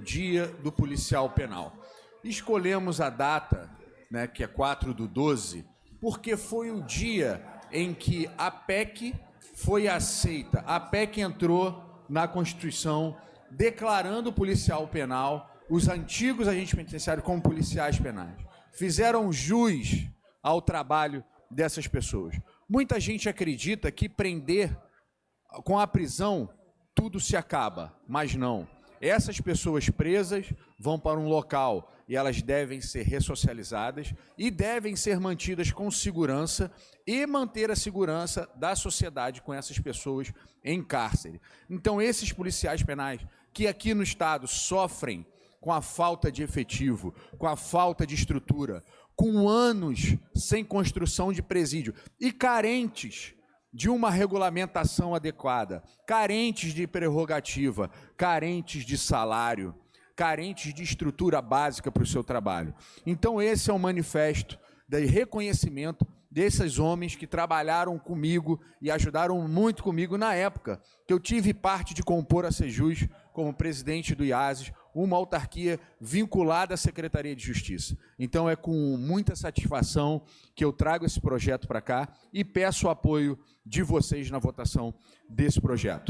Dia do Policial Penal. Escolhemos a data, né, que é 4 do 12, porque foi o dia em que a PEC foi aceita. A PEC entrou na Constituição declarando o policial penal, os antigos agentes penitenciários como policiais penais. Fizeram jus ao trabalho dessas pessoas. Muita gente acredita que prender com a prisão tudo se acaba, mas não. Essas pessoas presas vão para um local e elas devem ser ressocializadas e devem ser mantidas com segurança e manter a segurança da sociedade com essas pessoas em cárcere. Então, esses policiais penais que aqui no Estado sofrem com a falta de efetivo, com a falta de estrutura, com anos sem construção de presídio e carentes de uma regulamentação adequada, carentes de prerrogativa, carentes de salário, carentes de estrutura básica para o seu trabalho. Então, esse é o um manifesto de reconhecimento desses homens que trabalharam comigo e ajudaram muito comigo na época que eu tive parte de compor a Sejus como presidente do IASES, uma autarquia vinculada à Secretaria de Justiça. Então é com muita satisfação que eu trago esse projeto para cá e peço o apoio de vocês na votação desse projeto.